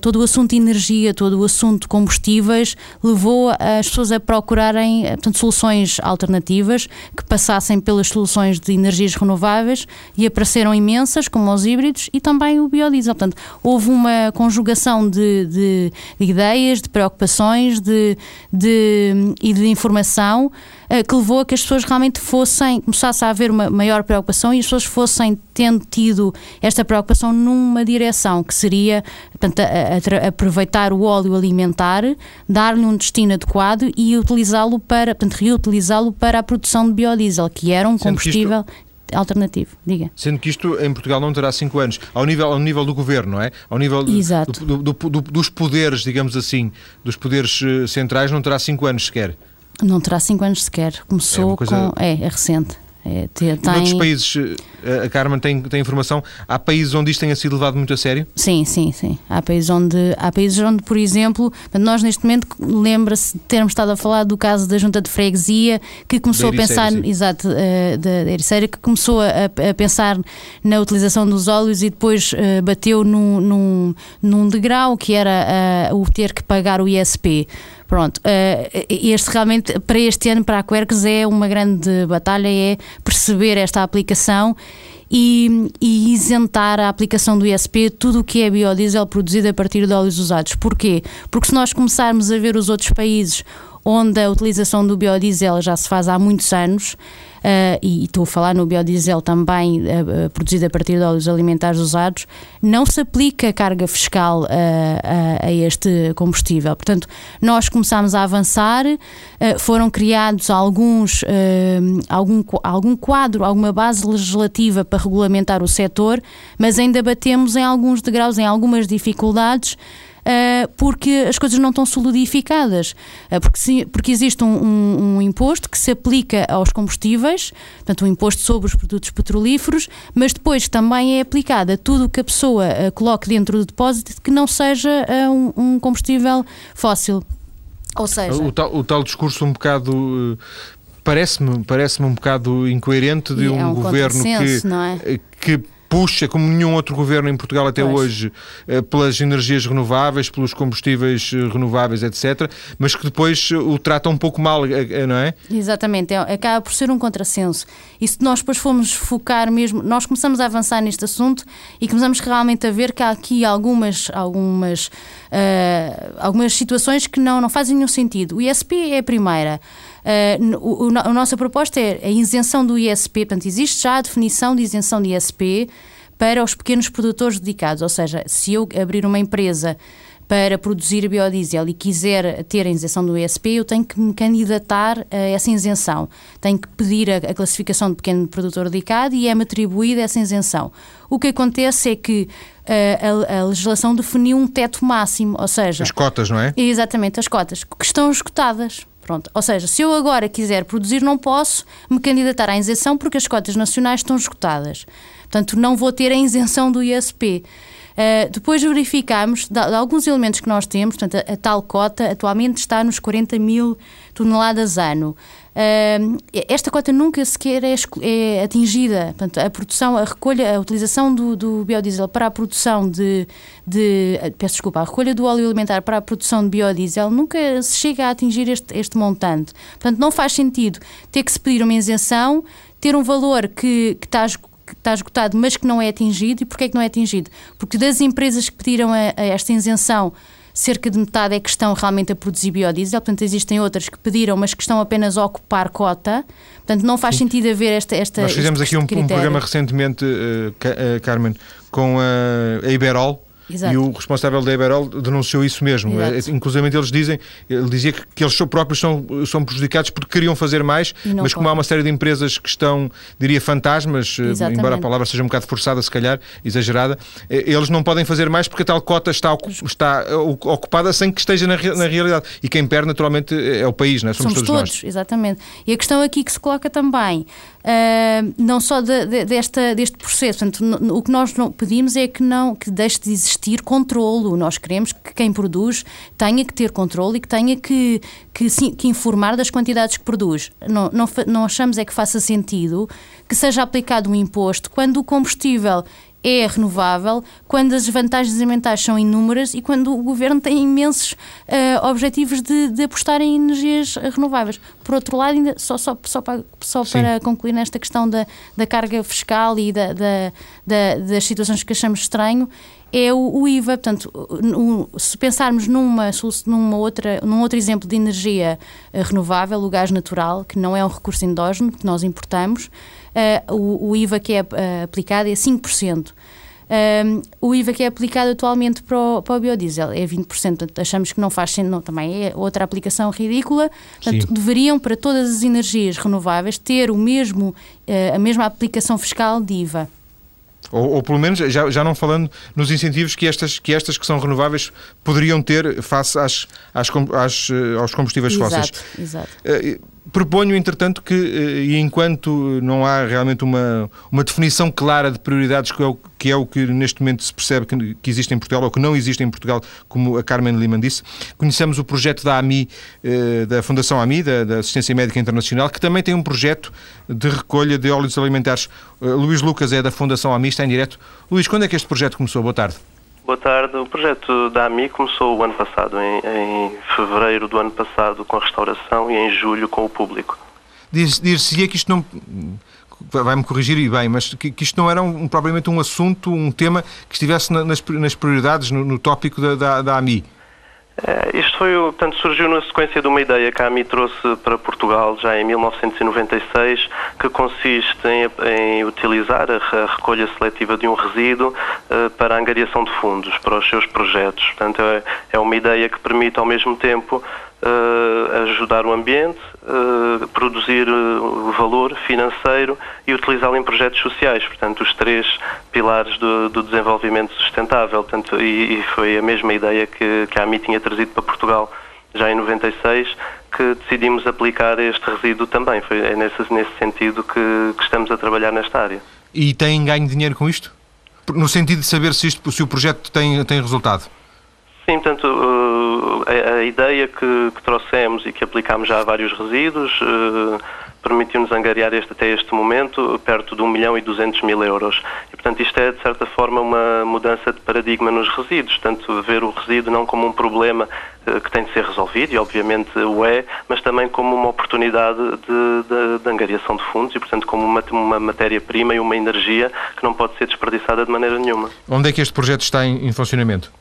todo o assunto de energia, todo o assunto de combustíveis levou as pessoas a procurarem portanto, soluções alternativas que passassem pelas soluções de energias renováveis e apareceram imensas, como os híbridos e também o biodiesel. Portanto, houve uma conjugação de, de, de ideias, de preocupações de, de, e de informação eh, que levou a que as pessoas realmente fossem, começasse a haver uma maior preocupação e as pessoas fossem tendo tido esta preocupação numa direção, que seria portanto, a, a, a aproveitar o óleo alimentar, dar-lhe um destino adequado e utilizá-lo para, portanto, reutilizá-lo para a produção de biodiesel, que era um combustível alternativo, diga. Sendo que isto em Portugal não terá 5 anos, ao nível, ao nível do governo, não é? Ao nível Exato. Do, do, do, dos poderes, digamos assim, dos poderes eh, centrais, não terá 5 anos sequer. Não terá 5 anos sequer. Começou é coisa... com. É, é recente. É, tem... Noutros países, eh, a Carmen tem, tem informação, há países onde isto tenha sido levado muito a sério? Sim, sim, sim. Há países onde, há países onde por exemplo, nós neste momento lembra-se de termos estado a falar do caso da junta de freguesia que começou a pensar, sim. exato, uh, da, da Ericeira, que começou a, a, pensar na utilização dos óleos e depois uh, bateu num, num, num degrau que era uh, o ter que pagar o ISP. Pronto, uh, este realmente, para este ano, para a Quercus, é uma grande batalha, é perceber esta aplicação e, e, isentar a aplicação do ISP tudo o que é biodiesel produzido a partir de óleos usados. Porquê? Porque se nós começarmos a ver os outros países onde a utilização do biodiesel já se faz há muitos anos, uh, e estou a falar no biodiesel também uh, produzido a partir de óleos alimentares usados, não se aplica carga fiscal a, a este combustível. Portanto, nós começámos a avançar, foram criados alguns, algum, algum quadro, alguma base legislativa para regulamentar o setor, mas ainda batemos em alguns degraus, em algumas dificuldades. Uh, porque as coisas não estão solidificadas. Uh, porque, se, porque existe um, um, um, imposto que se aplica aos combustíveis, portanto, um imposto sobre os produtos petrolíferos, mas depois também é aplicado a tudo o que a pessoa uh, coloque dentro do depósito que não seja um, um, combustível fóssil. Ou seja. O tal, o tal discurso um bocado. Parece-me parece um bocado incoerente de um, é um governo que, é? que puxa, como nenhum outro governo em Portugal até pois. hoje, eh, pelas energias renováveis, pelos combustíveis eh, renováveis, etc., mas que depois eh, o trata um pouco mal, não é? Exatamente, é, acaba por ser um contrassenso. E se nós depois formos focar mesmo, nós começamos a avançar neste assunto e começamos realmente a ver que há aqui algumas, algumas, uh, algumas situações que não, não fazem nenhum sentido. O ISP é a primeira. Uh, o, o, a nossa proposta é a isenção do ISP, portanto, existe já a definição de isenção de ISP para os pequenos produtores dedicados, ou seja, se eu abrir uma empresa para produzir biodiesel e quiser ter a isenção do ISP, eu tenho que me candidatar a essa isenção. Tenho que pedir a, classificação de pequeno produtor dedicado e é-me atribuída essa isenção. O que acontece é que uh, a, a, legislação definiu um teto máximo, ou seja... As cotas, não é? Exatamente, as cotas, que estão esgotadas. Pronto. Ou seja, se eu agora quiser produzir, não posso me candidatar à isenção porque as cotas nacionais estão esgotadas. Portanto, não vou ter a isenção do ISP. Uh, depois verificamos, de, de, alguns elementos que nós temos, portanto, a, a, tal cota atualmente está nos 40 mil toneladas ano. Esta cota nunca sequer é, é, atingida. Portanto, a produção, a recolha, a utilização do, do biodiesel para a produção de, de, Peço desculpa, a recolha do óleo alimentar para a produção de biodiesel nunca se chega a atingir este, este montante. Portanto, não faz sentido ter que se pedir uma isenção, ter um valor que, que está que está esgotado, mas que não é atingido. E porquê é que não é atingido? Porque das empresas que pediram a, a esta isenção, cerca de metade é que estão realmente a produzir biodiesel, portanto existem outras que pediram, mas que estão apenas a ocupar cota, portanto não faz Sim. sentido haver esta, esta Nós fizemos aqui um, um, programa recentemente, uh, Carmen, com a, a Iberol, Exato. E o responsável da Iberol denunciou isso mesmo. Exato. É, inclusive eles dizem, ele dizia que, que eles próprios são, são prejudicados porque queriam fazer mais, mas como há uma série de empresas que estão, diria, fantasmas, eh, Exatamente. embora a palavra seja um bocado forçada, se calhar, exagerada, eh, eles não podem fazer mais porque a tal cota está, está ocupada sem que esteja na, na realidade. E quem perde, naturalmente, é o país, não é? Somos, Somos todos, todos exatamente. E a questão aqui que se coloca também, uh, não só de, de, desta, deste processo, portanto, no, o que nós pedimos é que não que deixe de existir controlo. Nós queremos que quem produz tenha que ter controle e que tenha que, que, sim, que informar das quantidades que produz. Não, não, não achamos é que faça sentido que seja aplicado um imposto quando o combustível é renovável, quando as vantagens ambientais são inúmeras e quando o governo tem imensos uh, objetivos de, de, apostar em energias renováveis. Por outro lado, ainda, só, só, só, para, só para concluir nesta questão da, da carga fiscal e da, da, da, das situações que achamos estranho, é o, o IVA. Portanto, o, se pensarmos numa, numa outra, num outro exemplo de energia uh, renovável, o gás natural, que não é um recurso endógeno, que nós importamos, uh, o, o, IVA que é uh, aplicado é 5%. Um, o IVA que é aplicado atualmente para o, para o biodiesel é 20%, portanto, achamos que não faz sentido, não, também é outra aplicação ridícula. Portanto, Sim. deveriam, para todas as energias renováveis, ter o mesmo, uh, a mesma aplicação fiscal de IVA. Ou, ou, pelo menos, já, já não falando nos incentivos que estas, que estas que são renováveis poderiam ter face às, às, às aos combustíveis exato, fósseis. Exato. Uh, Proponho, entretanto, que, eh, e enquanto não há realmente uma, uma definição clara de prioridades, que é, o, que é o que neste momento se percebe que, que existe em Portugal, ou que não existe em Portugal, como a Carmen Lima disse, conhecemos o projeto da AMI, eh, da Fundação AMI, da, da, Assistência Médica Internacional, que também tem um projeto de recolha de óleos alimentares. Eh, Luís Lucas é da Fundação AMI, está em direto. Luís, quando é que este projeto começou? Boa tarde. Boa tarde. O projeto da AMI começou o ano passado, em, em fevereiro do ano passado com a restauração e em julho com o público. Dir-se-ia que isto não vai-me corrigir e bem, mas que, que isto não era um, propriamente um assunto, um tema que estivesse nas, nas prioridades, no, no tópico da, da, da AMI. É, isto foi, portanto, surgiu na sequência de uma ideia que a AMI trouxe para Portugal já em 1996, que consiste em, em utilizar a, recolha seletiva de um resíduo uh, para a angariação de fundos para os seus projetos. Portanto, é, é uma ideia que permite ao mesmo tempo uh, ajudar o ambiente, uh, produzir uh, valor financeiro e utilizá-lo em projetos sociais. Portanto, os três pilares do, do desenvolvimento sustentável. Portanto, e, e, foi a mesma ideia que, que a AMI tinha trazido para Portugal já em 96 que decidimos aplicar este resíduo também. Foi é nesse, nesse sentido que, que estamos a trabalhar nesta área. E têm ganho dinheiro com isto? No sentido de saber se, isto, se o projeto tem, tem resultado? Sim, portanto, a, ideia que, que, trouxemos e que aplicámos já a vários resíduos uh, permitiu-nos angariar este, até este momento perto de 1 milhão e 200 mil euros. E, portanto, isto é, de certa forma, uma mudança de paradigma nos resíduos. Portanto, ver o resíduo não como um problema uh, que tem de ser resolvido, e obviamente o é, mas também como uma oportunidade de, de, de angariação de fundos e, portanto, como uma, uma matéria-prima e uma energia que não pode ser desperdiçada de maneira nenhuma. Onde é que este projeto está em, em funcionamento?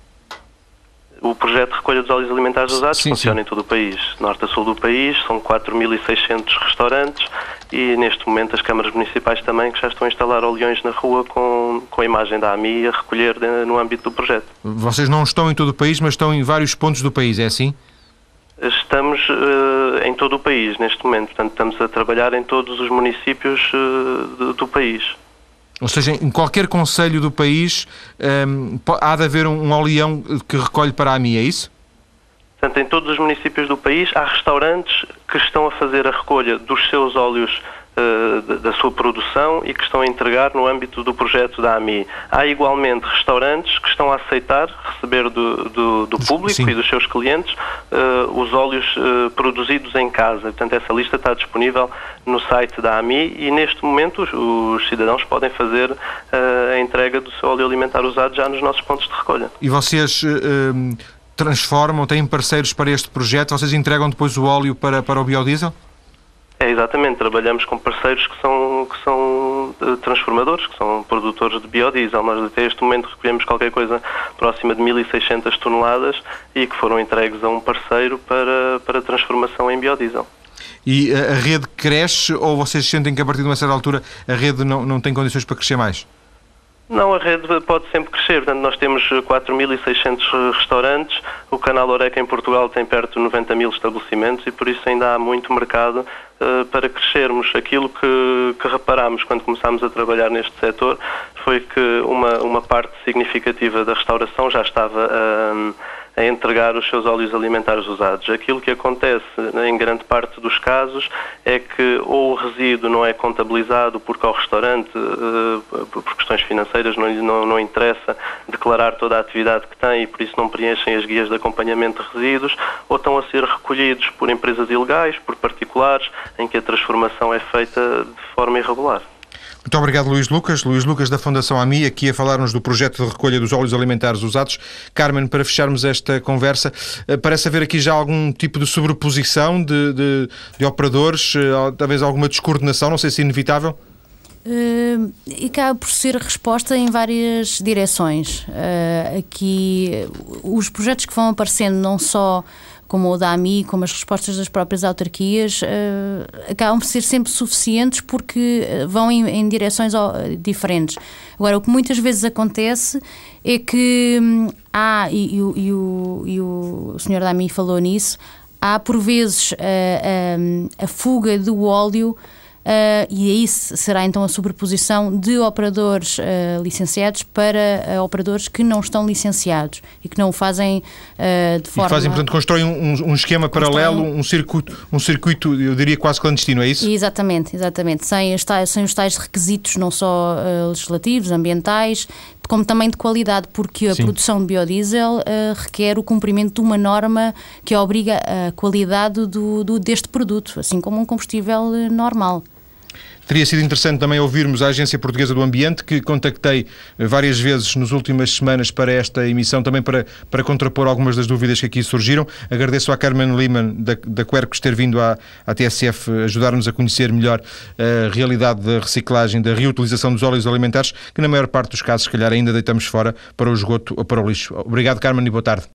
O projeto de recolha dos óleos alimentares usados sim, funciona sim. em todo o país, norte a sul do país, são 4.600 restaurantes e neste momento as câmaras municipais também que já estão a instalar oleões na rua com, com a imagem da AMI a recolher no âmbito do projeto. Vocês não estão em todo o país, mas estão em vários pontos do país, é assim? Estamos uh, em todo o país neste momento, portanto estamos a trabalhar em todos os municípios uh, do, do país. Ou seja, em qualquer conselho do país um, há de haver um, um oleão que recolhe para a AMI, é isso? Portanto, em todos os municípios do país há restaurantes que estão a fazer a recolha dos seus óleos da sua produção e que estão a entregar no âmbito do projeto da AMI. Há igualmente restaurantes que estão a aceitar receber do, do, do público Sim. e dos seus clientes uh, os óleos uh, produzidos em casa. Portanto, essa lista está disponível no site da AMI e neste momento os, os cidadãos podem fazer a entrega do seu óleo alimentar usado já nos nossos pontos de recolha. E vocês transformam, têm parceiros para este projeto, vocês entregam depois o óleo para, para o biodiesel? É, exatamente. Trabalhamos com parceiros que são, que são uh, transformadores, que são produtores de biodiesel. Nós até este momento recolhemos qualquer coisa próxima de 1.600 toneladas e que foram entregues a um parceiro para, para transformação em biodiesel. E a, a rede cresce ou vocês sentem que a partir de uma certa altura a rede não, não tem condições para crescer mais? Não, a rede pode sempre crescer. Portanto, nós temos 4.600 restaurantes, o canal Oreca em Portugal tem perto de 90 mil estabelecimentos e por isso ainda há muito mercado uh, para crescermos. Aquilo que, que reparámos quando começámos a trabalhar neste setor foi que uma, uma parte significativa da restauração já estava. Uh, a entregar os seus óleos alimentares usados. Aquilo que acontece em grande parte dos casos é que ou o resíduo não é contabilizado porque ao restaurante, eh, por questões financeiras, não, não, não interessa declarar toda a atividade que tem e por isso não preenchem as guias de acompanhamento de resíduos, ou estão a ser recolhidos por empresas ilegais, por particulares, em que a transformação é feita de forma irregular. Muito obrigado, Luís Lucas. Luís Lucas, da Fundação AMI, aqui a falar-nos do projeto de recolha dos óleos alimentares usados. Carmen, para fecharmos esta conversa, eh, parece haver aqui já algum tipo de sobreposição de, de, de operadores, eh, talvez alguma descoordenação, não sei se inevitável? Uh, e acaba por ser resposta em várias direções. Uh, aqui, os projetos que vão aparecendo, não só como o da AMI, como as respostas das próprias autarquias, uh, acabam por ser sempre suficientes porque eh, vão em, em direções diferentes. Agora, o que muitas vezes acontece é que hum, há, e, e, e, o, e o senhor da AMI falou nisso, há por vezes a, a, a fuga do óleo Uh, e aí será então a sobreposição de operadores uh, licenciados para uh, operadores que não estão licenciados e que não o fazem de forma. E fazem, portanto, constroem um, um esquema paralelo, um circuito, um circuito, eu diria quase clandestino, é isso? Exatamente, exatamente. Sem, os tais, sem os tais requisitos, não só legislativos, ambientais, como também de qualidade, porque a Sim. produção de biodiesel requer o cumprimento de uma norma que obriga a qualidade do, do deste produto, assim como um combustível normal. Teria sido interessante também ouvirmos a Agência Portuguesa do Ambiente, que contactei várias vezes nas últimas semanas para esta emissão, também para, para contrapor algumas das dúvidas que aqui surgiram. Agradeço à Carmen Lehmann, da, da Quercus, ter vindo à, à TSF ajudar-nos a conhecer melhor a realidade da reciclagem, da reutilização dos óleos alimentares, que na maior parte dos casos, se calhar, ainda deitamos fora para o esgoto ou para o lixo. Obrigado, Carmen, e boa tarde.